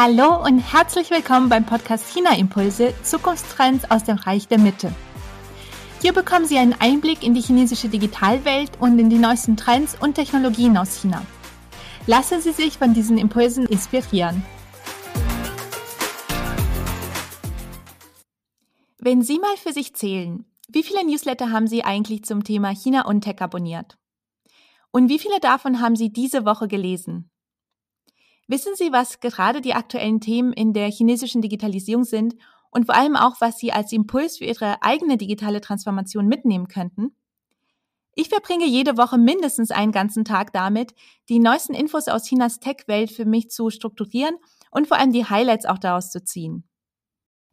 Hallo und herzlich willkommen beim Podcast China Impulse Zukunftstrends aus dem Reich der Mitte. Hier bekommen Sie einen Einblick in die chinesische Digitalwelt und in die neuesten Trends und Technologien aus China. Lassen Sie sich von diesen Impulsen inspirieren. Wenn Sie mal für sich zählen, wie viele Newsletter haben Sie eigentlich zum Thema China und Tech abonniert? Und wie viele davon haben Sie diese Woche gelesen? Wissen Sie, was gerade die aktuellen Themen in der chinesischen Digitalisierung sind und vor allem auch, was Sie als Impuls für Ihre eigene digitale Transformation mitnehmen könnten? Ich verbringe jede Woche mindestens einen ganzen Tag damit, die neuesten Infos aus Chinas Tech-Welt für mich zu strukturieren und vor allem die Highlights auch daraus zu ziehen.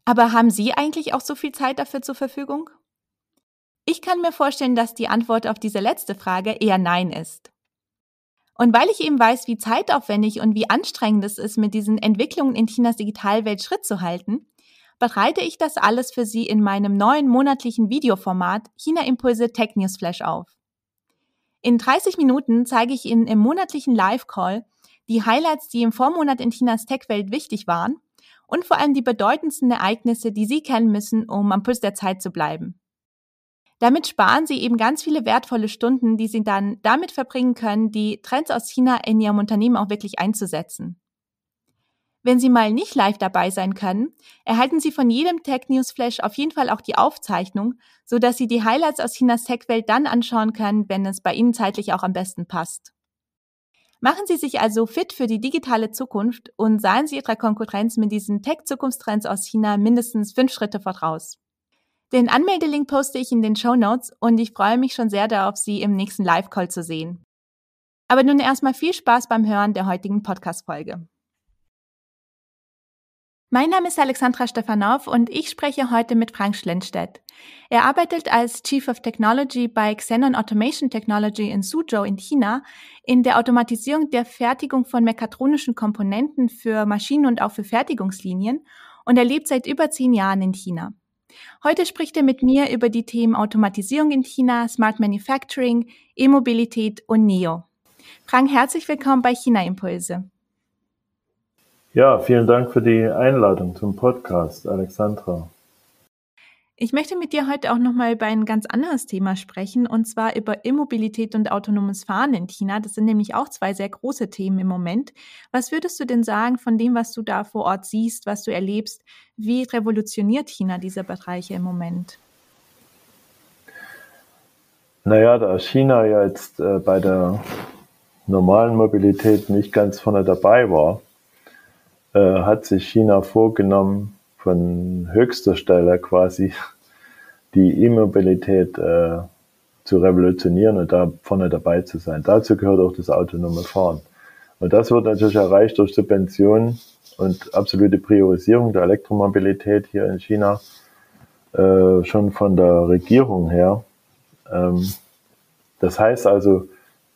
Aber haben Sie eigentlich auch so viel Zeit dafür zur Verfügung? Ich kann mir vorstellen, dass die Antwort auf diese letzte Frage eher Nein ist. Und weil ich eben weiß, wie zeitaufwendig und wie anstrengend es ist, mit diesen Entwicklungen in Chinas Digitalwelt Schritt zu halten, bereite ich das alles für Sie in meinem neuen monatlichen Videoformat China Impulse Tech News Flash auf. In 30 Minuten zeige ich Ihnen im monatlichen Live-Call die Highlights, die im Vormonat in Chinas Tech-Welt wichtig waren und vor allem die bedeutendsten Ereignisse, die Sie kennen müssen, um am Puls der Zeit zu bleiben. Damit sparen Sie eben ganz viele wertvolle Stunden, die Sie dann damit verbringen können, die Trends aus China in Ihrem Unternehmen auch wirklich einzusetzen. Wenn Sie mal nicht live dabei sein können, erhalten Sie von jedem Tech News Flash auf jeden Fall auch die Aufzeichnung, so dass Sie die Highlights aus Chinas Tech-Welt dann anschauen können, wenn es bei Ihnen zeitlich auch am besten passt. Machen Sie sich also fit für die digitale Zukunft und seien Sie Ihrer Konkurrenz mit diesen Tech-Zukunftstrends aus China mindestens fünf Schritte voraus. Den Anmeldelink poste ich in den Show Notes und ich freue mich schon sehr darauf, Sie im nächsten Live-Call zu sehen. Aber nun erstmal viel Spaß beim Hören der heutigen Podcast-Folge. Mein Name ist Alexandra Stefanov und ich spreche heute mit Frank Schlenstedt. Er arbeitet als Chief of Technology bei Xenon Automation Technology in Suzhou in China in der Automatisierung der Fertigung von mekatronischen Komponenten für Maschinen und auch für Fertigungslinien und er lebt seit über zehn Jahren in China. Heute spricht er mit mir über die Themen Automatisierung in China, Smart Manufacturing, E-Mobilität und NEO. Frank, herzlich willkommen bei China Impulse. Ja, vielen Dank für die Einladung zum Podcast, Alexandra. Ich möchte mit dir heute auch nochmal über ein ganz anderes Thema sprechen, und zwar über Immobilität und autonomes Fahren in China. Das sind nämlich auch zwei sehr große Themen im Moment. Was würdest du denn sagen von dem, was du da vor Ort siehst, was du erlebst? Wie revolutioniert China diese Bereiche im Moment? Naja, da China ja jetzt äh, bei der normalen Mobilität nicht ganz vorne dabei war, äh, hat sich China vorgenommen, von höchster Stelle quasi die E-Mobilität äh, zu revolutionieren und da vorne dabei zu sein. Dazu gehört auch das autonome Fahren. Und das wird natürlich erreicht durch Subventionen und absolute Priorisierung der Elektromobilität hier in China, äh, schon von der Regierung her. Ähm, das heißt also,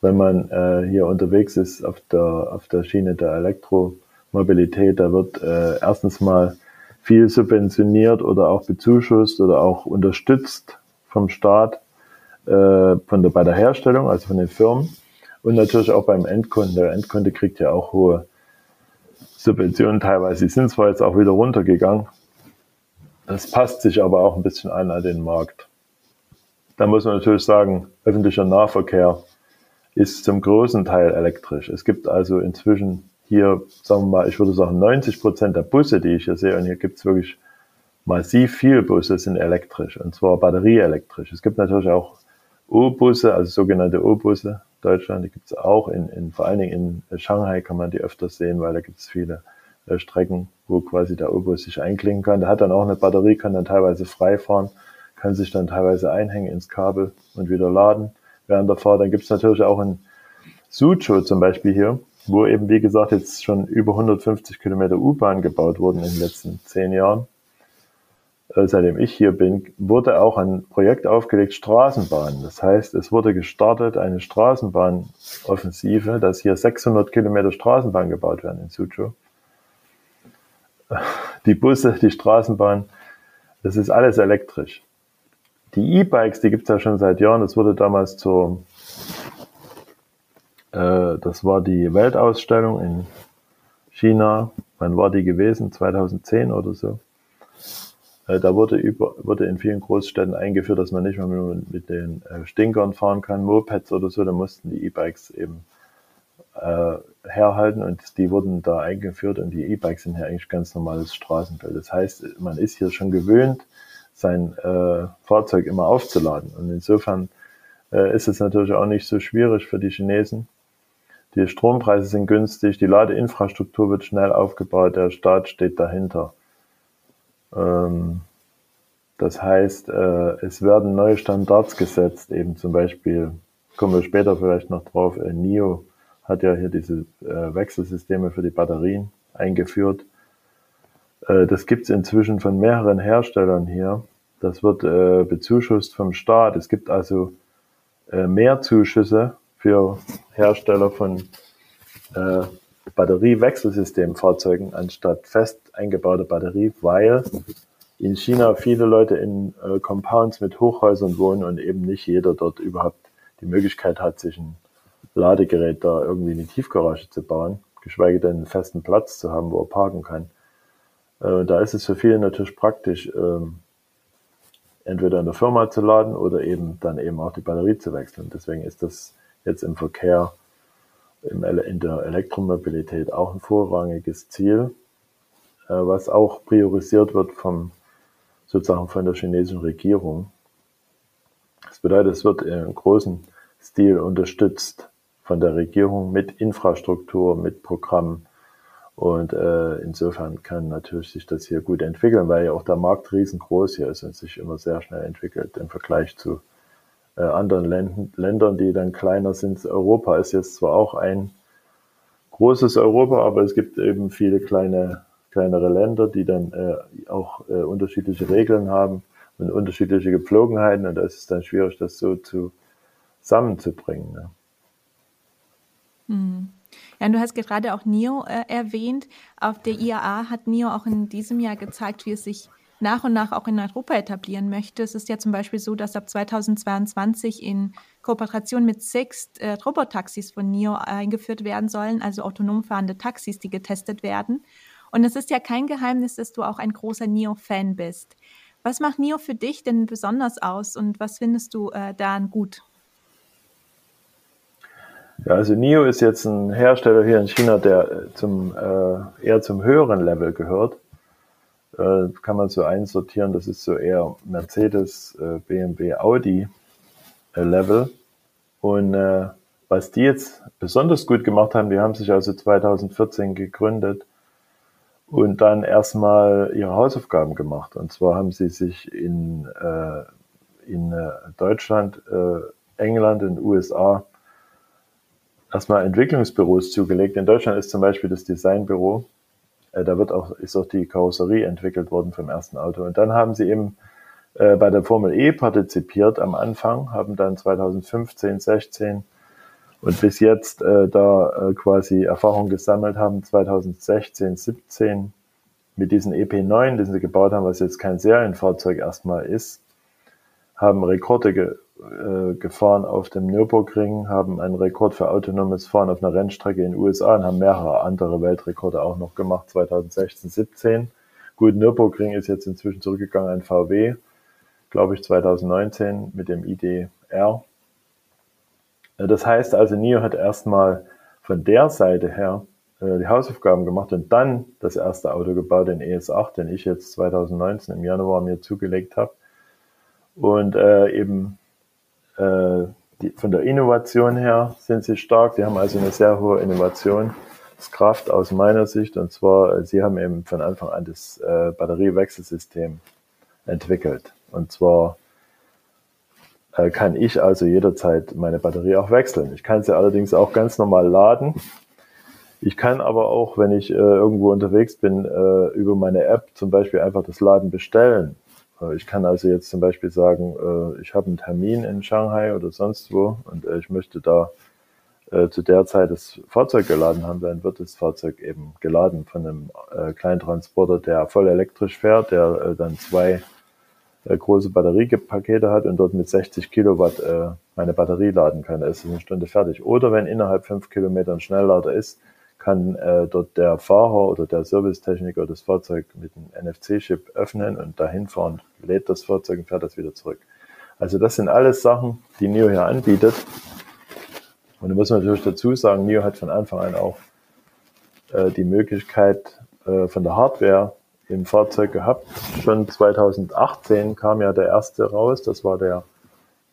wenn man äh, hier unterwegs ist auf der, auf der Schiene der Elektromobilität, da wird äh, erstens mal viel subventioniert oder auch bezuschusst oder auch unterstützt vom Staat äh, von der, bei der Herstellung, also von den Firmen und natürlich auch beim Endkunden. Der Endkunde kriegt ja auch hohe Subventionen teilweise. Die sind zwar jetzt auch wieder runtergegangen, das passt sich aber auch ein bisschen an an den Markt. Da muss man natürlich sagen, öffentlicher Nahverkehr ist zum großen Teil elektrisch. Es gibt also inzwischen hier, sagen wir mal, ich würde sagen, 90 Prozent der Busse, die ich hier sehe, und hier gibt es wirklich massiv viele Busse, sind elektrisch, und zwar batterieelektrisch. Es gibt natürlich auch O-Busse, also sogenannte O-Busse. Deutschland, die gibt es auch, in, in, vor allen Dingen in Shanghai kann man die öfters sehen, weil da gibt es viele äh, Strecken, wo quasi der O-Bus sich einklingen kann. Der hat dann auch eine Batterie, kann dann teilweise frei fahren, kann sich dann teilweise einhängen ins Kabel und wieder laden während der Fahrt. Dann gibt es natürlich auch in Suzhou zum Beispiel hier, wo eben, wie gesagt, jetzt schon über 150 Kilometer U-Bahn gebaut wurden in den letzten zehn Jahren. Äh, seitdem ich hier bin, wurde auch ein Projekt aufgelegt, Straßenbahn. Das heißt, es wurde gestartet, eine Straßenbahnoffensive, dass hier 600 Kilometer Straßenbahn gebaut werden in Suzhou. Die Busse, die Straßenbahn, das ist alles elektrisch. Die E-Bikes, die gibt es ja schon seit Jahren. Das wurde damals zur äh, das war die Weltausstellung in China wann war die gewesen? 2010 oder so. Äh, da wurde, über, wurde in vielen Großstädten eingeführt, dass man nicht mehr mit, mit den äh, Stinkern fahren kann, Mopeds oder so. Da mussten die E-Bikes eben herhalten und die wurden da eingeführt und die E-Bikes sind ja eigentlich ganz normales Straßenbild. Das heißt, man ist hier schon gewöhnt, sein äh, Fahrzeug immer aufzuladen. Und insofern äh, ist es natürlich auch nicht so schwierig für die Chinesen. Die Strompreise sind günstig, die Ladeinfrastruktur wird schnell aufgebaut, der Staat steht dahinter. Ähm, das heißt, äh, es werden neue Standards gesetzt, eben zum Beispiel, kommen wir später vielleicht noch drauf, äh, NIO hat ja hier diese äh, Wechselsysteme für die Batterien eingeführt. Äh, das gibt es inzwischen von mehreren Herstellern hier. Das wird äh, bezuschusst vom Staat. Es gibt also äh, mehr Zuschüsse für Hersteller von äh, Batteriewechselsystemfahrzeugen anstatt fest eingebaute Batterie, weil in China viele Leute in äh, Compounds mit Hochhäusern wohnen und eben nicht jeder dort überhaupt die Möglichkeit hat, sich ein Ladegerät da irgendwie in die Tiefgarage zu bauen, geschweige denn einen festen Platz zu haben, wo er parken kann. Äh, da ist es für viele natürlich praktisch, ähm, entweder in der Firma zu laden oder eben dann eben auch die Batterie zu wechseln. Deswegen ist das jetzt im Verkehr, in der Elektromobilität auch ein vorrangiges Ziel, äh, was auch priorisiert wird vom, sozusagen von der chinesischen Regierung. Das bedeutet, es wird im großen Stil unterstützt von der Regierung mit Infrastruktur, mit Programmen, und äh, insofern kann natürlich sich das hier gut entwickeln, weil ja auch der Markt riesengroß hier ist und sich immer sehr schnell entwickelt im Vergleich zu äh, anderen Länd Ländern, die dann kleiner sind. Europa ist jetzt zwar auch ein großes Europa, aber es gibt eben viele kleine, kleinere Länder, die dann äh, auch äh, unterschiedliche Regeln haben und unterschiedliche Gepflogenheiten und da ist es dann schwierig, das so zu, zusammenzubringen. Ne? Mhm. Ja, du hast gerade auch NIO äh, erwähnt. Auf der IAA hat NIO auch in diesem Jahr gezeigt, wie es sich nach und nach auch in Europa etablieren möchte. Es ist ja zum Beispiel so, dass ab 2022 in Kooperation mit Sixt äh, Robotaxis von NIO eingeführt werden sollen, also autonom fahrende Taxis, die getestet werden. Und es ist ja kein Geheimnis, dass du auch ein großer NIO-Fan bist. Was macht NIO für dich denn besonders aus und was findest du äh, daran gut? Ja, also NIO ist jetzt ein Hersteller hier in China, der zum, äh, eher zum höheren Level gehört. Äh, kann man so einsortieren, das ist so eher Mercedes, äh, BMW, Audi äh, Level. Und äh, was die jetzt besonders gut gemacht haben, die haben sich also 2014 gegründet und dann erstmal ihre Hausaufgaben gemacht. Und zwar haben sie sich in, äh, in Deutschland, England und USA erstmal Entwicklungsbüros zugelegt. In Deutschland ist zum Beispiel das Designbüro. Äh, da wird auch, ist auch die Karosserie entwickelt worden vom ersten Auto. Und dann haben sie eben äh, bei der Formel E partizipiert am Anfang, haben dann 2015, 16 und bis jetzt äh, da äh, quasi Erfahrung gesammelt haben, 2016, 17 mit diesen EP9, den sie gebaut haben, was jetzt kein Serienfahrzeug erstmal ist, haben Rekorde gefahren auf dem Nürburgring, haben einen Rekord für autonomes Fahren auf einer Rennstrecke in den USA und haben mehrere andere Weltrekorde auch noch gemacht, 2016, 17. Gut, Nürburgring ist jetzt inzwischen zurückgegangen an VW, glaube ich 2019 mit dem IDR. Äh, das heißt also, NIO hat erstmal von der Seite her äh, die Hausaufgaben gemacht und dann das erste Auto gebaut, den ES8, den ich jetzt 2019 im Januar mir zugelegt habe. Und äh, eben äh, die, von der Innovation her sind sie stark. Sie haben also eine sehr hohe Innovationskraft aus meiner Sicht. Und zwar, äh, sie haben eben von Anfang an das äh, Batteriewechselsystem entwickelt. Und zwar äh, kann ich also jederzeit meine Batterie auch wechseln. Ich kann sie allerdings auch ganz normal laden. Ich kann aber auch, wenn ich äh, irgendwo unterwegs bin, äh, über meine App zum Beispiel einfach das Laden bestellen. Äh, ich kann also jetzt zum Beispiel sagen, äh, ich habe einen Termin in Shanghai oder sonst wo und äh, ich möchte da zu der Zeit das Fahrzeug geladen haben, dann wird das Fahrzeug eben geladen von einem kleinen Transporter, der voll elektrisch fährt, der dann zwei große Batteriepakete hat und dort mit 60 Kilowatt meine Batterie laden kann. Da ist es eine Stunde fertig. Oder wenn innerhalb fünf Kilometern Schnelllader ist, kann äh, dort der Fahrer oder der Servicetechniker das Fahrzeug mit einem NFC-Chip öffnen und dahin fahren, lädt das Fahrzeug und fährt das wieder zurück. Also das sind alles Sachen, die NIO hier anbietet. Und da muss man natürlich dazu sagen, NIO hat von Anfang an auch äh, die Möglichkeit äh, von der Hardware im Fahrzeug gehabt. Schon 2018 kam ja der erste raus, das war der,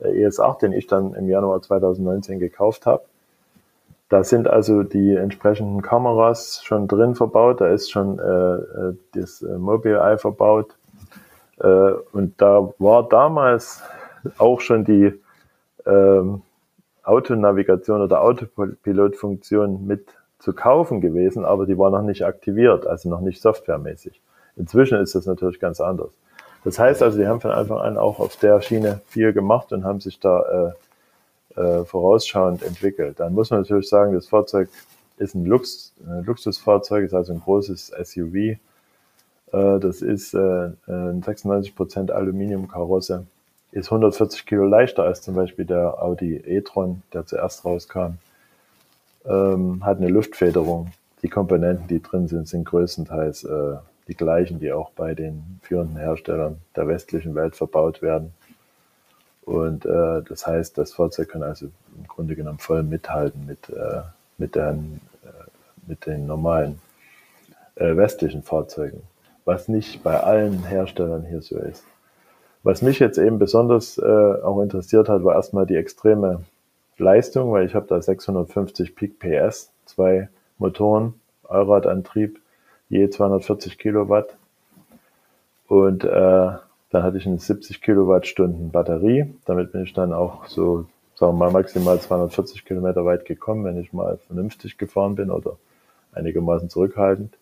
der ES8, den ich dann im Januar 2019 gekauft habe. Da sind also die entsprechenden Kameras schon drin verbaut, da ist schon äh, äh das äh, Mobile verbaut. Äh, und da war damals auch schon die ähm, Autonavigation oder Autopilot-Funktion mit zu kaufen gewesen, aber die war noch nicht aktiviert, also noch nicht softwaremäßig. Inzwischen ist das natürlich ganz anders. Das heißt also, die haben von Anfang an auch auf der Schiene viel gemacht und haben sich da äh, äh, vorausschauend entwickelt. Dann muss man natürlich sagen, das Fahrzeug ist ein, Lux, ein Luxusfahrzeug, ist also ein großes SUV. Äh, das ist äh, ein 96% Aluminiumkarosse, ist 140 Kilo leichter als zum Beispiel der Audi e-tron, der zuerst rauskam. Ähm, hat eine Luftfederung. Die Komponenten, die drin sind, sind größtenteils äh, die gleichen, die auch bei den führenden Herstellern der westlichen Welt verbaut werden. Und äh, das heißt, das Fahrzeug kann also im Grunde genommen voll mithalten mit, äh, mit, den, äh, mit den normalen äh, westlichen Fahrzeugen, was nicht bei allen Herstellern hier so ist. Was mich jetzt eben besonders äh, auch interessiert hat, war erstmal die extreme Leistung, weil ich habe da 650 Peak PS, zwei Motoren, Allradantrieb, je 240 Kilowatt. Und äh, dann hatte ich eine 70 Kilowattstunden Batterie. Damit bin ich dann auch so, sagen wir mal, maximal 240 Kilometer weit gekommen, wenn ich mal vernünftig gefahren bin oder einigermaßen zurückhaltend.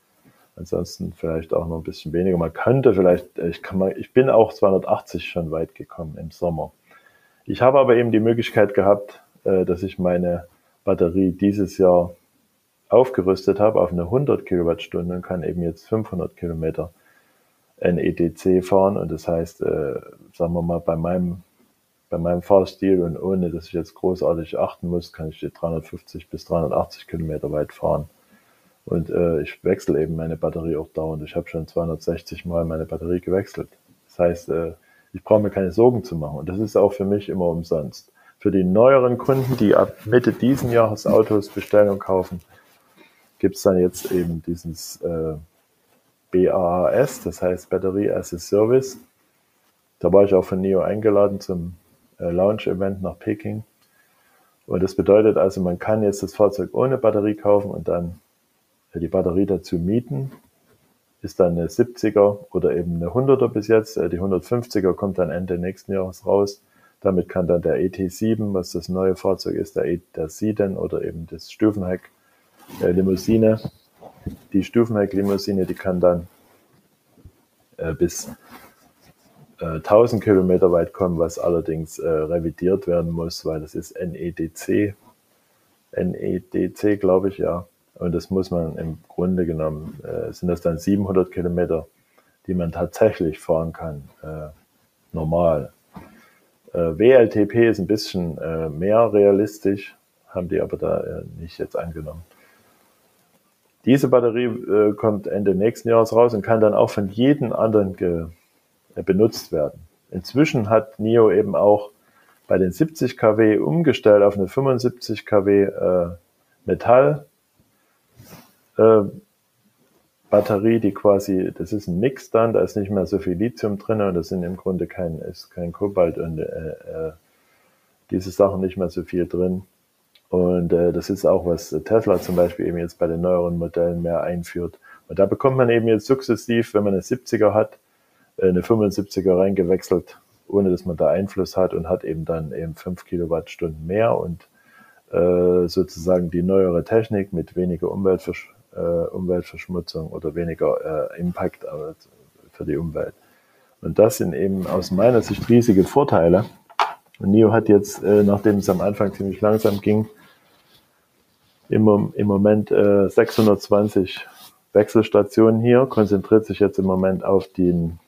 Ansonsten vielleicht auch noch ein bisschen weniger. Man könnte vielleicht, ich kann mal, ich bin auch 280 schon weit gekommen im Sommer. Ich habe aber eben die Möglichkeit gehabt, äh, dass ich meine Batterie dieses Jahr aufgerüstet habe auf eine 100 Kilowattstunde und kann eben jetzt 500 Kilometer NEDC fahren. Und das heißt, äh, sagen wir mal, bei meinem, bei meinem Fahrstil und ohne, dass ich jetzt großartig achten muss, kann ich die 350 bis 380 Kilometer weit fahren. Und äh, ich wechsle eben meine Batterie auch dauernd. Ich habe schon 260 Mal meine Batterie gewechselt. Das heißt, äh, ich brauche mir keine Sorgen zu machen. Und das ist auch für mich immer umsonst. Für die neueren Kunden, die ab Mitte diesen Jahres Autos bestellen und kaufen, gibt es dann jetzt eben dieses äh, BAAS, das heißt Battery as a Service. Da war ich auch von NIO eingeladen zum äh, Launch-Event nach Peking. Und das bedeutet also, man kann jetzt das Fahrzeug ohne Batterie kaufen und dann äh, die Batterie dazu mieten. Ist dann eine 70er oder eben eine 100er bis jetzt. Äh, die 150er kommt dann Ende nächsten Jahres raus. Damit kann dann der ET7, was das neue Fahrzeug ist, der, e, der Sedan oder eben das Stufenheck äh, Limousine. Die Stufenheck-Limousine, die kann dann äh, bis äh, 1000 Kilometer weit kommen, was allerdings äh, revidiert werden muss, weil das ist NEDC. NEDC, glaube ich, ja. Und das muss man im Grunde genommen, äh, sind das dann 700 Kilometer, die man tatsächlich fahren kann, äh, normal. Äh, WLTP ist ein bisschen mehr realistisch, haben die aber da nicht jetzt angenommen. Diese Batterie äh, kommt Ende nächsten Jahres raus und kann dann auch von jedem anderen ge, äh, benutzt werden. Inzwischen hat NIO eben auch bei den 70 kW umgestellt auf eine 75 kW äh, Metall äh, Batterie, die quasi, das ist ein Mix dann, da ist nicht mehr so viel Lithium drin und das sind im Grunde kein, ist kein Kobalt und äh, äh, diese Sachen nicht mehr so viel drin. Und äh, das ist auch, was Tesla zum Beispiel eben jetzt bei den neueren Modellen mehr einführt. Und da bekommt man eben jetzt sukzessiv, wenn man eine 70er hat, äh, eine 75er reingewechselt, ohne dass man da Einfluss hat und hat eben dann eben 5 Kilowattstunden mehr und äh, sozusagen die neuere Technik mit weniger Umweltversch äh, Umweltverschmutzung oder weniger äh, Impact äh, für die Umwelt. Und das sind eben aus meiner Sicht riesige Vorteile. Und NIO hat jetzt, äh, nachdem es am Anfang ziemlich langsam ging, im, im Moment äh, 620 Wechselstationen hier, konzentriert sich jetzt im Moment auf den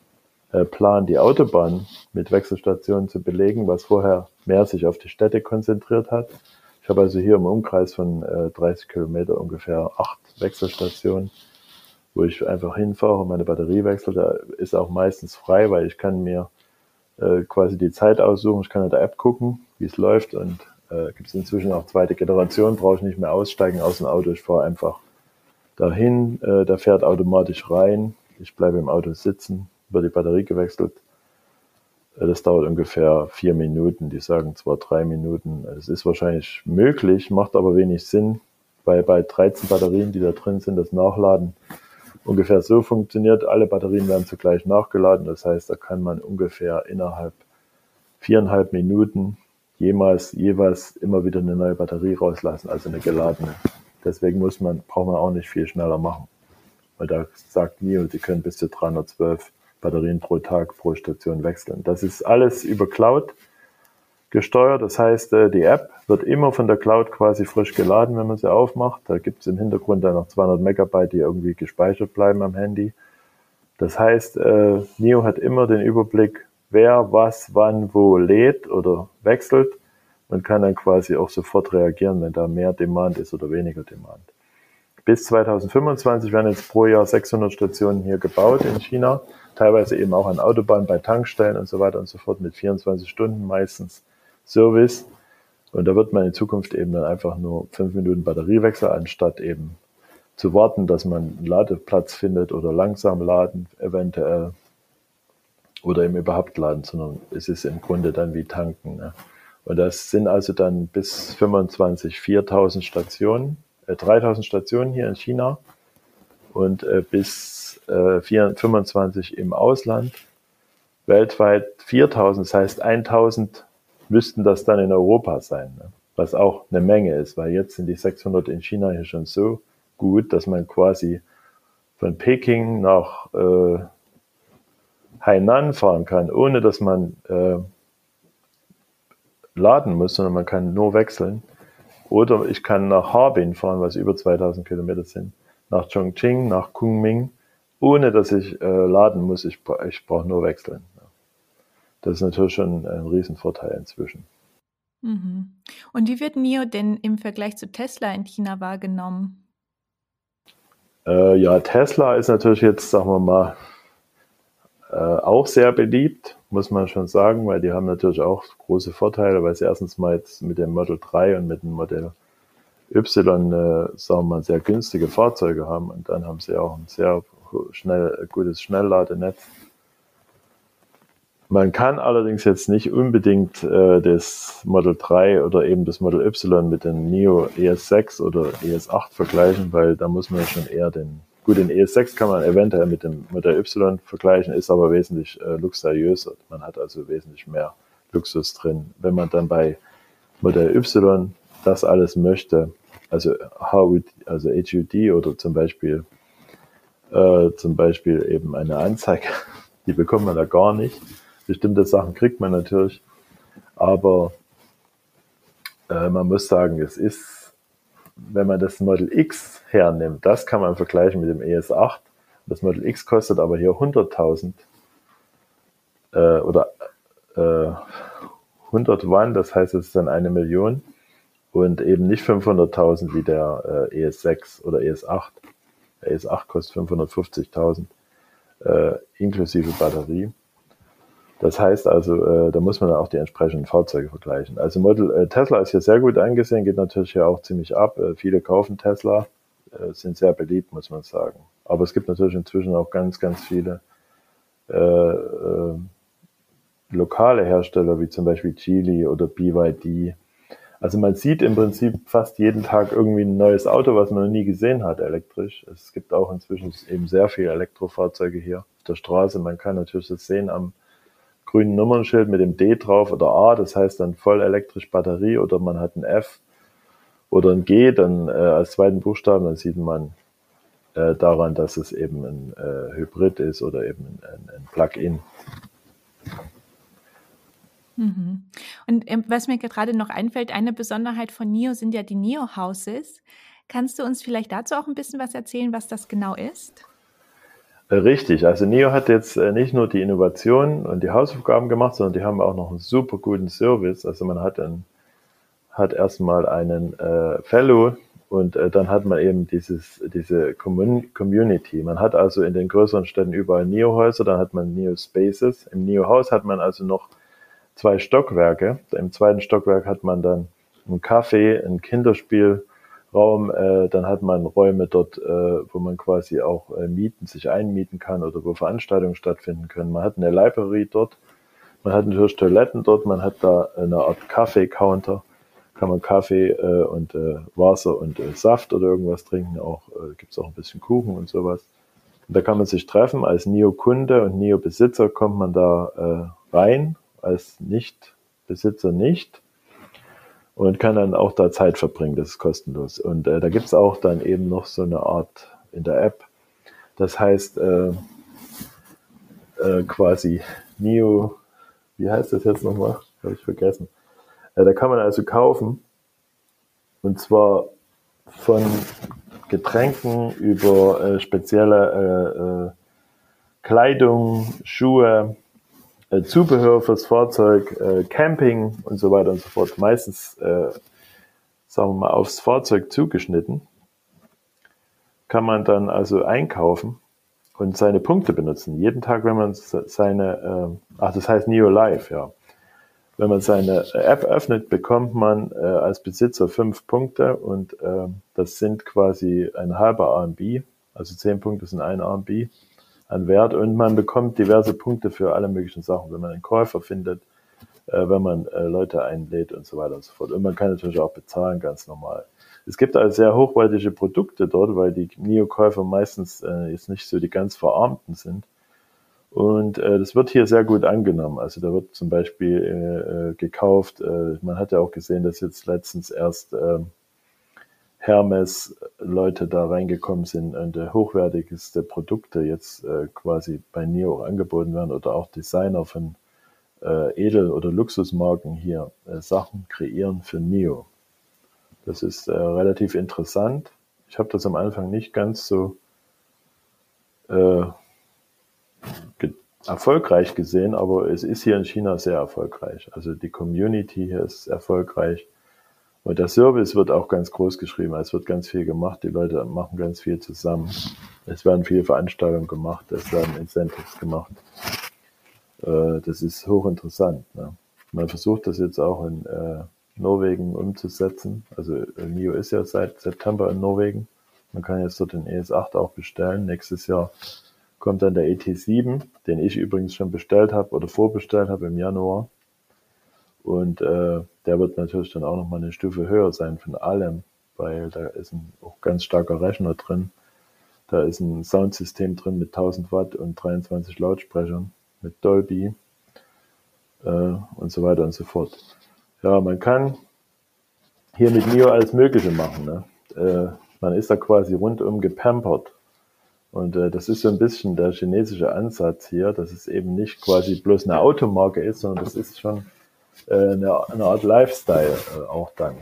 äh, Plan, die Autobahn mit Wechselstationen zu belegen, was vorher mehr sich auf die Städte konzentriert hat. Ich habe also hier im Umkreis von äh, 30 Kilometer ungefähr acht Wechselstationen, wo ich einfach hinfahre und meine Batterie wechsle. Da ist auch meistens frei, weil ich kann mir äh, quasi die Zeit aussuchen. Ich kann in der App gucken, wie es läuft und äh, gibt es inzwischen auch zweite Generation, brauche ich nicht mehr aussteigen aus dem Auto. Ich fahre einfach dahin, äh, der fährt automatisch rein. Ich bleibe im Auto sitzen, wird die Batterie gewechselt. Äh, das dauert ungefähr vier Minuten. Die sagen zwar drei Minuten. Es ist wahrscheinlich möglich, macht aber wenig Sinn, weil bei 13 Batterien, die da drin sind, das Nachladen ungefähr so funktioniert. Alle Batterien werden zugleich nachgeladen. Das heißt, da kann man ungefähr innerhalb viereinhalb Minuten jemals, jeweils immer wieder eine neue Batterie rauslassen, also eine geladene. Deswegen muss man, braucht man auch nicht viel schneller machen. Weil da sagt NIO, sie können bis zu 312 Batterien pro Tag pro Station wechseln. Das ist alles über Cloud gesteuert. Das heißt, äh, die App wird immer von der Cloud quasi frisch geladen, wenn man sie aufmacht. Da gibt es im Hintergrund dann noch 200 Megabyte, die irgendwie gespeichert bleiben am Handy. Das heißt, äh, NIO hat immer den Überblick, wer was wann wo lädt oder wechselt und kann dann quasi auch sofort reagieren, wenn da mehr Demand ist oder weniger Demand. Bis 2025 werden jetzt pro Jahr 600 Stationen hier gebaut in China, teilweise eben auch an Autobahnen, bei Tankstellen und so weiter und so fort mit 24 Stunden meistens Service. Und da wird man in Zukunft eben dann einfach nur fünf Minuten Batteriewechsel, anstatt eben zu warten, dass man einen Ladeplatz findet oder langsam laden eventuell oder eben überhaupt laden, sondern es ist im Grunde dann wie tanken. Ne? Und das sind also dann bis 25 4000 Stationen, äh, 3000 Stationen hier in China und äh, bis äh, 4, 25 im Ausland. Weltweit 4000, das heißt 1000 müssten das dann in Europa sein, ne? was auch eine Menge ist, weil jetzt sind die 600 in China hier schon so gut, dass man quasi von Peking nach äh, Hainan fahren kann, ohne dass man äh, laden muss, sondern man kann nur wechseln. Oder ich kann nach Harbin fahren, was über 2000 Kilometer sind, nach Chongqing, nach Kunming, ohne dass ich äh, laden muss. Ich, ich brauche nur wechseln. Das ist natürlich schon ein Riesenvorteil inzwischen. Mhm. Und wie wird NIO denn im Vergleich zu Tesla in China wahrgenommen? Äh, ja, Tesla ist natürlich jetzt, sagen wir mal, äh, auch sehr beliebt, muss man schon sagen, weil die haben natürlich auch große Vorteile, weil sie erstens mal jetzt mit dem Model 3 und mit dem Modell Y, äh, sagen wir mal, sehr günstige Fahrzeuge haben und dann haben sie auch ein sehr schnell, gutes Schnellladenetz. Man kann allerdings jetzt nicht unbedingt äh, das Model 3 oder eben das Model Y mit dem NIO ES6 oder ES8 vergleichen, weil da muss man schon eher den Gut, den ES6 kann man eventuell mit dem Modell Y vergleichen, ist aber wesentlich äh, luxuriöser. Man hat also wesentlich mehr Luxus drin. Wenn man dann bei Modell Y das alles möchte, also HUD, also HUD oder zum Beispiel äh, zum Beispiel eben eine Anzeige, die bekommt man da gar nicht. Bestimmte Sachen kriegt man natürlich, aber äh, man muss sagen, es ist wenn man das Model X hernimmt, das kann man vergleichen mit dem ES8. Das Model X kostet aber hier 100.000 äh, oder äh, 100 Watt, das heißt, es ist dann eine Million und eben nicht 500.000 wie der äh, ES6 oder ES8. Der ES8 kostet 550.000 äh, inklusive Batterie. Das heißt also, äh, da muss man auch die entsprechenden Fahrzeuge vergleichen. Also Model äh, Tesla ist hier sehr gut angesehen, geht natürlich hier auch ziemlich ab. Äh, viele kaufen Tesla, sind sehr beliebt, muss man sagen. Aber es gibt natürlich inzwischen auch ganz, ganz viele äh, äh, lokale Hersteller, wie zum Beispiel Geely oder BYD. Also man sieht im Prinzip fast jeden Tag irgendwie ein neues Auto, was man noch nie gesehen hat, elektrisch. Es gibt auch inzwischen eben sehr viele Elektrofahrzeuge hier auf der Straße. Man kann natürlich das sehen am grünen Nummernschild mit dem D drauf oder A, das heißt dann voll elektrisch Batterie oder man hat ein F oder ein G dann äh, als zweiten Buchstaben, dann sieht man äh, daran, dass es eben ein äh, Hybrid ist oder eben ein, ein Plug-in. Mhm. Und ähm, was mir gerade noch einfällt, eine Besonderheit von NIO sind ja die NIO-Houses. Kannst du uns vielleicht dazu auch ein bisschen was erzählen, was das genau ist? Äh, richtig, also NIO hat jetzt äh, nicht nur die Innovation und die Hausaufgaben gemacht, sondern die haben auch noch einen super guten Service. Also man hat ein hat erstmal einen äh, Fellow und äh, dann hat man eben dieses, diese Commun Community. Man hat also in den größeren Städten überall Neo-Häuser, dann hat man Neo-Spaces. Im Neo-Haus hat man also noch zwei Stockwerke. Im zweiten Stockwerk hat man dann ein Café, ein Kinderspielraum, äh, dann hat man Räume dort, äh, wo man quasi auch äh, mieten, sich einmieten kann oder wo Veranstaltungen stattfinden können. Man hat eine Library dort, man hat natürlich Toiletten dort, man hat da eine Art Kaffee-Counter kann man Kaffee äh, und äh, Wasser und äh, Saft oder irgendwas trinken. Auch äh, gibt es auch ein bisschen Kuchen und sowas. Und da kann man sich treffen. Als NIO-Kunde und NIO-Besitzer kommt man da äh, rein, als Nicht-Besitzer nicht. Und kann dann auch da Zeit verbringen. Das ist kostenlos. Und äh, da gibt es auch dann eben noch so eine Art in der App. Das heißt äh, äh, quasi NIO, wie heißt das jetzt nochmal? Habe ich vergessen. Ja, da kann man also kaufen. Und zwar von Getränken über äh, spezielle äh, äh, Kleidung, Schuhe, äh, Zubehör fürs Fahrzeug, äh, Camping und so weiter und so fort. Meistens, äh, sagen wir mal, aufs Fahrzeug zugeschnitten. Kann man dann also einkaufen und seine Punkte benutzen. Jeden Tag, wenn man seine, äh, ach, das heißt Neo Life, ja. Wenn man seine App öffnet, bekommt man äh, als Besitzer fünf Punkte und äh, das sind quasi ein halber RMB, also zehn Punkte sind ein RMB an Wert und man bekommt diverse Punkte für alle möglichen Sachen, wenn man einen Käufer findet, äh, wenn man äh, Leute einlädt und so weiter und so fort. Und man kann natürlich auch bezahlen, ganz normal. Es gibt also sehr hochwertige Produkte dort, weil die Neo-Käufer meistens äh, jetzt nicht so die ganz Verarmten sind. Und äh, das wird hier sehr gut angenommen. Also da wird zum Beispiel äh, äh, gekauft, äh, man hat ja auch gesehen, dass jetzt letztens erst äh, Hermes Leute da reingekommen sind und äh, hochwertigste Produkte jetzt äh, quasi bei Neo angeboten werden oder auch Designer von äh, Edel- oder Luxusmarken hier äh, Sachen kreieren für Neo. Das ist äh, relativ interessant. Ich habe das am Anfang nicht ganz so äh, erfolgreich gesehen, aber es ist hier in China sehr erfolgreich. Also die Community hier ist erfolgreich. Und der Service wird auch ganz groß geschrieben. Es wird ganz viel gemacht. Die Leute machen ganz viel zusammen. Es werden viele Veranstaltungen gemacht. Es werden Incentives gemacht. Äh, das ist hochinteressant. Ne? Man versucht das jetzt auch in äh, Norwegen umzusetzen. Also NIO ist ja seit September in Norwegen. Man kann jetzt dort den ES8 auch bestellen. Nächstes Jahr kommt dann der ET7, den ich übrigens schon bestellt habe oder vorbestellt habe im Januar. Und äh, der wird natürlich dann auch nochmal eine Stufe höher sein von allem, weil da ist ein auch ganz starker Rechner drin. Da ist ein Soundsystem drin mit 1000 Watt und 23 Lautsprechern mit Dolby äh, und so weiter und so fort. Ja, man kann hier mit Nio alles Mögliche machen. Ne? Äh, man ist da quasi rundum gepampert und äh, das ist so ein bisschen der chinesische Ansatz hier, dass es eben nicht quasi bloß eine Automarke ist, sondern das ist schon äh, eine, eine, Art Lifestyle äh, auch dann.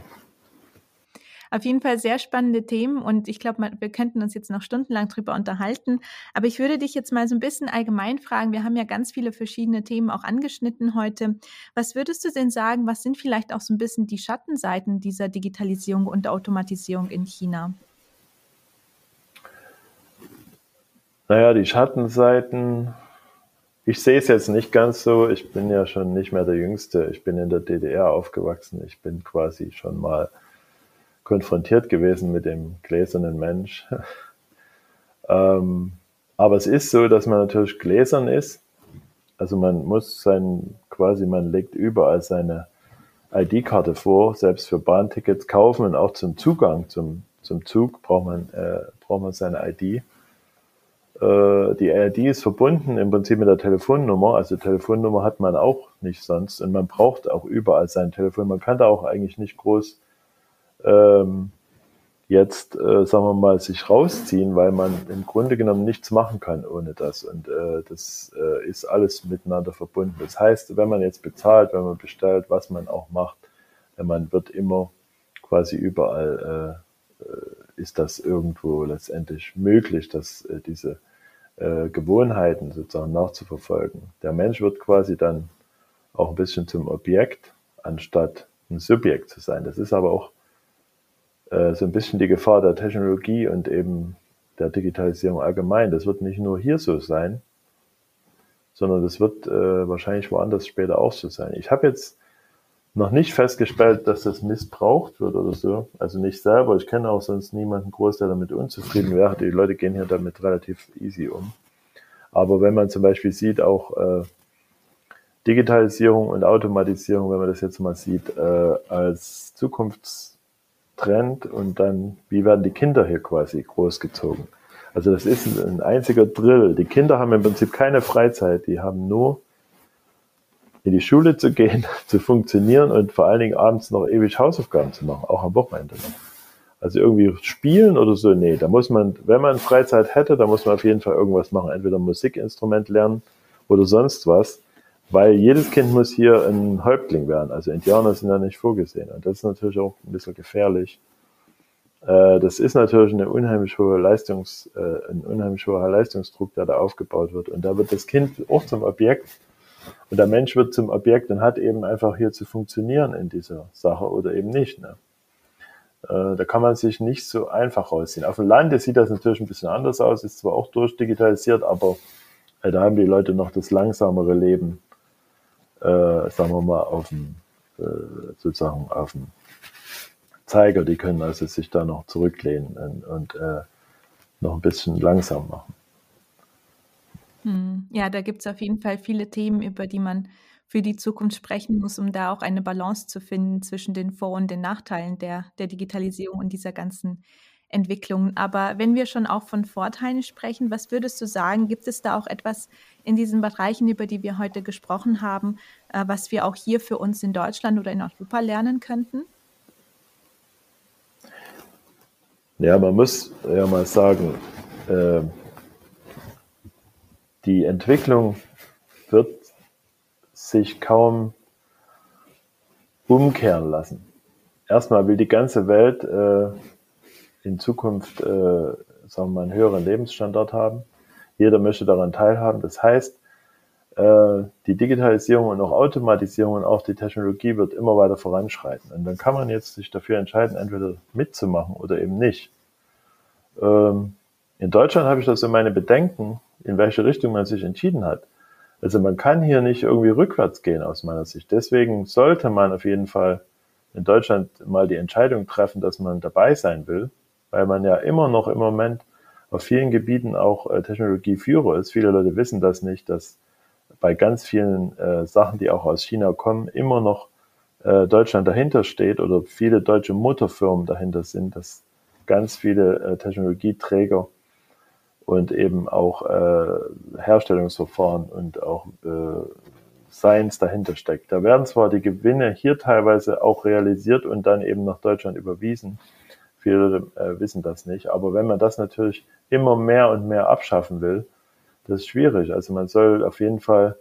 Auf jeden Fall sehr spannende Themen und ich glaube, wir könnten uns jetzt noch stundenlang drüber unterhalten. Aber ich würde dich jetzt mal so ein bisschen allgemein fragen. Wir haben ja ganz viele verschiedene Themen auch angeschnitten heute. Was würdest du denn sagen, was sind vielleicht auch so ein bisschen die Schattenseiten dieser Digitalisierung und Automatisierung in China? Naja, die Schattenseiten, ich sehe es jetzt nicht ganz so. Ich bin ja schon nicht mehr der Jüngste. Ich bin in der DDR aufgewachsen. Ich bin quasi schon mal konfrontiert gewesen mit dem gläsernen Mensch. ähm, aber es ist so, dass man natürlich gläsern ist. Also man muss sein, quasi, man legt überall seine ID-Karte vor, selbst für Bahntickets kaufen und auch zum Zugang zum, zum Zug braucht man, äh, braucht man seine ID. Äh, die ARD ist verbunden im Prinzip mit der Telefonnummer. Also Telefonnummer hat man auch nicht sonst und man braucht auch überall sein Telefon. Man kann da auch eigentlich nicht groß ähm, jetzt, äh, sagen wir mal, sich rausziehen, weil man im Grunde genommen nichts machen kann ohne das. Und äh, das äh, ist alles miteinander verbunden. Das heißt, wenn man jetzt bezahlt, wenn man bestellt, was man auch macht, man wird immer quasi überall äh, äh ist das irgendwo letztendlich möglich, dass äh, diese äh, Gewohnheiten sozusagen nachzuverfolgen. Der Mensch wird quasi dann auch ein bisschen zum Objekt, anstatt ein Subjekt zu sein. Das ist aber auch äh, so ein bisschen die Gefahr der Technologie und eben der Digitalisierung allgemein. Das wird nicht nur hier so sein, sondern das wird äh, wahrscheinlich woanders später auch so sein. Ich habe jetzt noch nicht festgestellt, dass das missbraucht wird oder so. Also nicht selber. Ich kenne auch sonst niemanden groß, der damit unzufrieden wäre. Die Leute gehen hier damit relativ easy um. Aber wenn man zum Beispiel sieht, auch äh, Digitalisierung und Automatisierung, wenn man das jetzt mal sieht, äh, als Zukunftstrend und dann, wie werden die Kinder hier quasi großgezogen? Also das ist ein einziger Drill. Die Kinder haben im Prinzip keine Freizeit, die haben nur in die Schule zu gehen, zu funktionieren und vor allen Dingen abends noch ewig Hausaufgaben zu machen, auch am Wochenende noch. Also irgendwie spielen oder so, nee, da muss man, wenn man Freizeit hätte, da muss man auf jeden Fall irgendwas machen, entweder Musikinstrument lernen oder sonst was, weil jedes Kind muss hier ein Häuptling werden. Also Indianer sind da nicht vorgesehen und das ist natürlich auch ein bisschen gefährlich. Äh, das ist natürlich eine unheimlich hohe Leistungs, äh, ein unheimlich hoher Leistungsdruck, der da aufgebaut wird und da wird das Kind auch zum Objekt und der Mensch wird zum Objekt und hat eben einfach hier zu funktionieren in dieser Sache oder eben nicht. Ne? Äh, da kann man sich nicht so einfach rausziehen. Auf dem Land sieht das natürlich ein bisschen anders aus, ist zwar auch durchdigitalisiert, aber äh, da haben die Leute noch das langsamere Leben, äh, sagen wir mal, auf dem, äh, sozusagen auf dem Zeiger. Die können also sich da noch zurücklehnen und, und äh, noch ein bisschen langsam machen. Hm. Ja, da gibt es auf jeden Fall viele Themen, über die man für die Zukunft sprechen muss, um da auch eine Balance zu finden zwischen den Vor- und den Nachteilen der, der Digitalisierung und dieser ganzen Entwicklungen. Aber wenn wir schon auch von Vorteilen sprechen, was würdest du sagen? Gibt es da auch etwas in diesen Bereichen, über die wir heute gesprochen haben, äh, was wir auch hier für uns in Deutschland oder in Europa lernen könnten? Ja, man muss ja mal sagen, äh, die Entwicklung wird sich kaum umkehren lassen. Erstmal will die ganze Welt äh, in Zukunft, äh, sagen wir mal, einen höheren Lebensstandard haben. Jeder möchte daran teilhaben. Das heißt, äh, die Digitalisierung und auch Automatisierung und auch die Technologie wird immer weiter voranschreiten. Und dann kann man jetzt sich dafür entscheiden, entweder mitzumachen oder eben nicht. Ähm, in Deutschland habe ich da so meine Bedenken, in welche Richtung man sich entschieden hat. Also man kann hier nicht irgendwie rückwärts gehen aus meiner Sicht. Deswegen sollte man auf jeden Fall in Deutschland mal die Entscheidung treffen, dass man dabei sein will, weil man ja immer noch im Moment auf vielen Gebieten auch äh, Technologieführer ist. Viele Leute wissen das nicht, dass bei ganz vielen äh, Sachen, die auch aus China kommen, immer noch äh, Deutschland dahinter steht oder viele deutsche Mutterfirmen dahinter sind, dass ganz viele äh, Technologieträger und eben auch äh, Herstellungsverfahren und auch äh, Science dahinter steckt. Da werden zwar die Gewinne hier teilweise auch realisiert und dann eben nach Deutschland überwiesen. Viele äh, wissen das nicht. Aber wenn man das natürlich immer mehr und mehr abschaffen will, das ist schwierig. Also man soll auf jeden Fall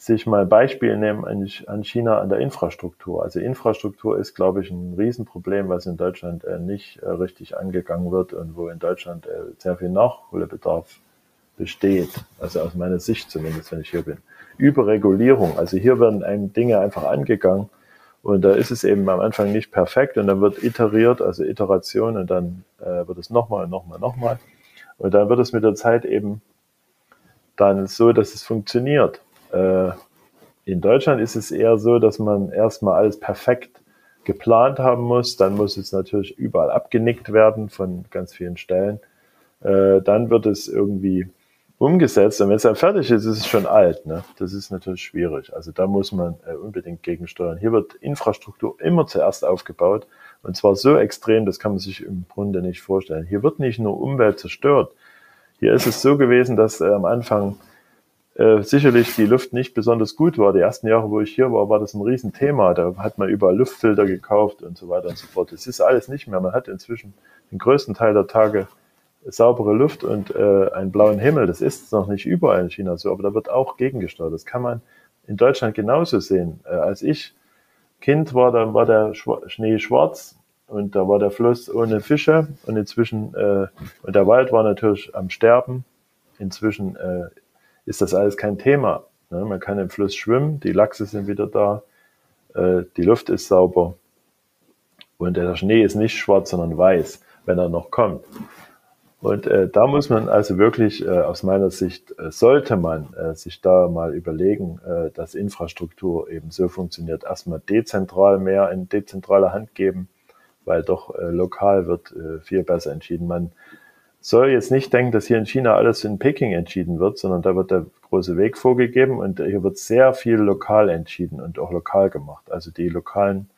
sich mal Beispiel nehmen an China an der Infrastruktur. Also Infrastruktur ist, glaube ich, ein Riesenproblem, was in Deutschland äh, nicht äh, richtig angegangen wird und wo in Deutschland äh, sehr viel Nachholbedarf besteht. Also aus meiner Sicht zumindest, wenn ich hier bin. Überregulierung. Also hier werden einem Dinge einfach angegangen und da ist es eben am Anfang nicht perfekt und dann wird iteriert, also Iteration und dann wird es nochmal, nochmal, nochmal. Und dann wird es mit der Zeit eben dann so, dass es funktioniert. Äh, in Deutschland ist es eher so, dass man erstmal alles perfekt geplant haben muss. Dann muss es natürlich überall abgenickt werden von ganz vielen Stellen. Äh, dann wird es irgendwie umgesetzt. Und wenn es dann fertig ist, ist es schon alt. Ne? Das ist natürlich schwierig. Also da muss man äh, unbedingt gegensteuern. Hier wird Infrastruktur immer zuerst aufgebaut. Und zwar so extrem, das kann man sich im Grunde nicht vorstellen. Hier wird nicht nur Umwelt zerstört. Hier ist es so gewesen, dass äh, am Anfang äh, sicherlich die Luft nicht besonders gut war. Die ersten Jahre, wo ich hier war, war das ein Riesenthema. Da hat man überall Luftfilter gekauft und so weiter und so fort. Das ist alles nicht mehr. Man hat inzwischen den größten Teil der Tage saubere Luft und äh, einen blauen Himmel. Das ist noch nicht überall in China so, aber da wird auch gegengesteuert. Das kann man in Deutschland genauso sehen. Äh, als ich Kind war, da war der Schnee schwarz und da war der Fluss ohne Fische und inzwischen äh, und der Wald war natürlich am Sterben. Inzwischen äh, ist das alles kein Thema. Ne? Man kann im Fluss schwimmen, die Lachse sind wieder da. äh, die Luft ist sauber und der Schnee ist nicht schwarz, sondern weiß, wenn er noch kommt. Und äh, da muss man also wirklich äh, aus meiner Sicht, äh, sollte man äh, sich da mal überlegen, äh, dass Infrastruktur eben so funktioniert. Erstmal dezentral mehr in dezentraler Hand geben, weil doch äh, lokal wird äh, viel besser entschieden. Man soll jetzt nicht denken, dass hier in China alles in Peking entschieden wird, sondern da wird der große Weg vorgegeben und hier wird sehr viel lokal entschieden und auch lokal gemacht. Also die lokalen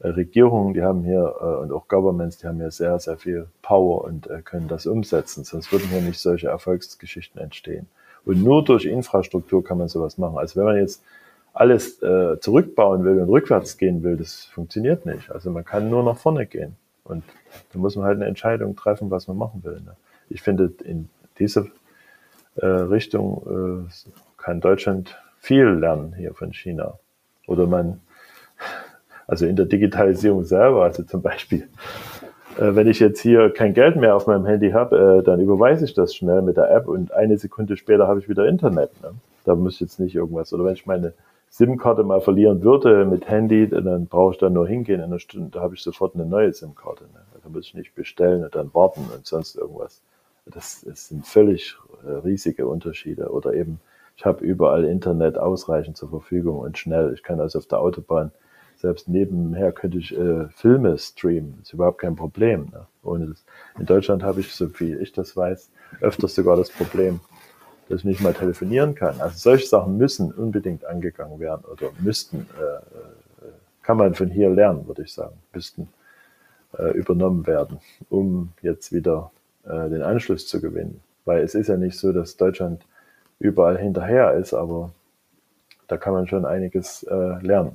äh, Regierungen, die haben hier äh, und auch Governments, die haben hier sehr, sehr viel Power und äh, können das umsetzen. Sonst würden hier nicht solche Erfolgsgeschichten entstehen. Und nur durch Infrastruktur kann man sowas machen. Also wenn man jetzt alles zurückbauen will und rückwärts gehen will, das funktioniert nicht. Also man kann nur nach vorne gehen. Und da muss man halt eine Entscheidung treffen, was man machen will. Ne? Ich finde, in diese äh, Richtung äh, kann Deutschland viel lernen hier von China. Oder man also in der Digitalisierung selber, also zum Beispiel, äh, wenn ich jetzt hier kein Geld mehr auf meinem Handy habe, äh, dann überweise ich das schnell mit der App und eine Sekunde später habe ich wieder Internet. Ne? Da muss ich jetzt nicht irgendwas, oder wenn ich meine SIM-Karte mal verlieren würde mit Handy, dann brauche ich da nur hingehen in einer Stunde, habe ich sofort eine neue SIM-Karte. Ne? Da muss ich nicht bestellen und dann warten und sonst irgendwas. Das, das sind völlig äh, riesige Unterschiede. Oder eben, ich habe überall Internet ausreichend zur Verfügung und schnell. Ich kann also auf der Autobahn selbst nebenher könnte ich äh, Filme streamen. Das ist überhaupt kein Problem. Ne? Ohne das. In Deutschland habe ich, so viel ich das weiß, öfters sogar das Problem, dass ich nicht mal telefonieren kann. Also solche Sachen müssen unbedingt angegangen werden oder müssten, äh, äh, kann man von hier lernen, würde ich sagen, müssten äh, übernommen werden, um jetzt wieder äh, den Anschluss zu gewinnen. Weil es ist ja nicht so, dass Deutschland überall hinterher ist, aber da kann man schon einiges äh, lernen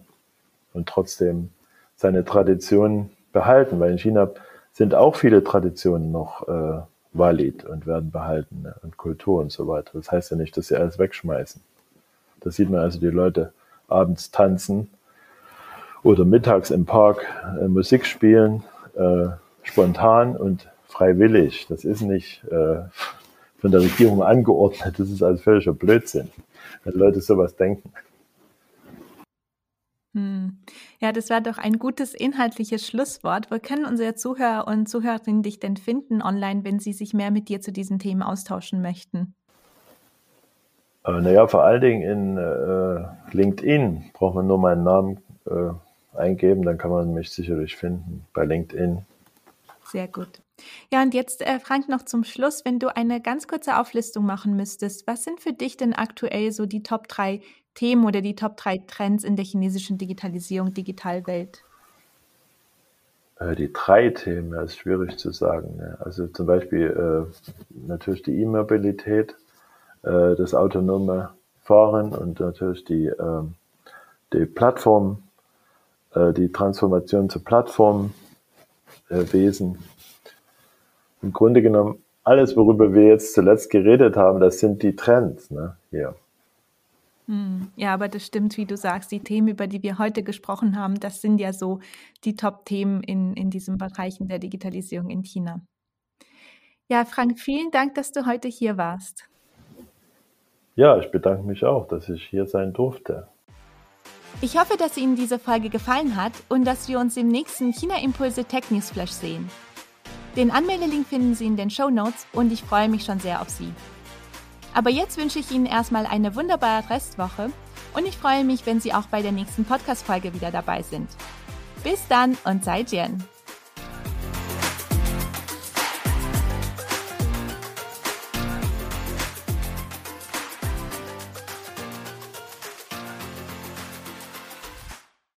und trotzdem seine Tradition behalten, weil in China sind auch viele Traditionen noch äh, valid und werden behalten ne? und Kultur und so weiter. Das heißt ja nicht, dass sie alles wegschmeißen. Da sieht man also die Leute abends tanzen oder mittags im Park äh, Musik spielen, äh, spontan und freiwillig. Das ist nicht äh, von der Regierung angeordnet. Das ist also völliger Blödsinn, wenn Leute sowas denken. Hm. Ja, das war doch ein gutes inhaltliches Schlusswort. Wo können unsere Zuhörer und Zuhörerinnen dich denn finden online, wenn sie sich mehr mit dir zu diesen Themen austauschen möchten? Äh, naja, vor allen Dingen in äh, LinkedIn braucht man nur meinen Namen äh, eingeben, dann kann man mich sicherlich finden bei LinkedIn. Sehr gut. Ja, und jetzt, äh, Frank, noch zum Schluss, wenn du eine ganz kurze Auflistung machen müsstest, was sind für dich denn aktuell so die Top 3 Themen oder die Top 3 Trends in der chinesischen Digitalisierung, Digitalwelt? Äh, die drei Themen, das ist schwierig zu sagen. Also zum Beispiel äh, natürlich die E-Mobilität, äh, das autonome Fahren und natürlich die, äh, die Plattform, äh, die Transformation zu Plattformwesen. Im Grunde genommen, alles, worüber wir jetzt zuletzt geredet haben, das sind die Trends ne, hier. Hm, ja, aber das stimmt, wie du sagst, die Themen, über die wir heute gesprochen haben, das sind ja so die Top-Themen in, in diesen Bereichen der Digitalisierung in China. Ja, Frank, vielen Dank, dass du heute hier warst. Ja, ich bedanke mich auch, dass ich hier sein durfte. Ich hoffe, dass Ihnen diese Folge gefallen hat und dass wir uns im nächsten China Impulse Tech News Flash sehen. Den Anmeldelink finden Sie in den Show Notes und ich freue mich schon sehr auf Sie. Aber jetzt wünsche ich Ihnen erstmal eine wunderbare Restwoche und ich freue mich, wenn Sie auch bei der nächsten Podcast-Folge wieder dabei sind. Bis dann und sei Jen!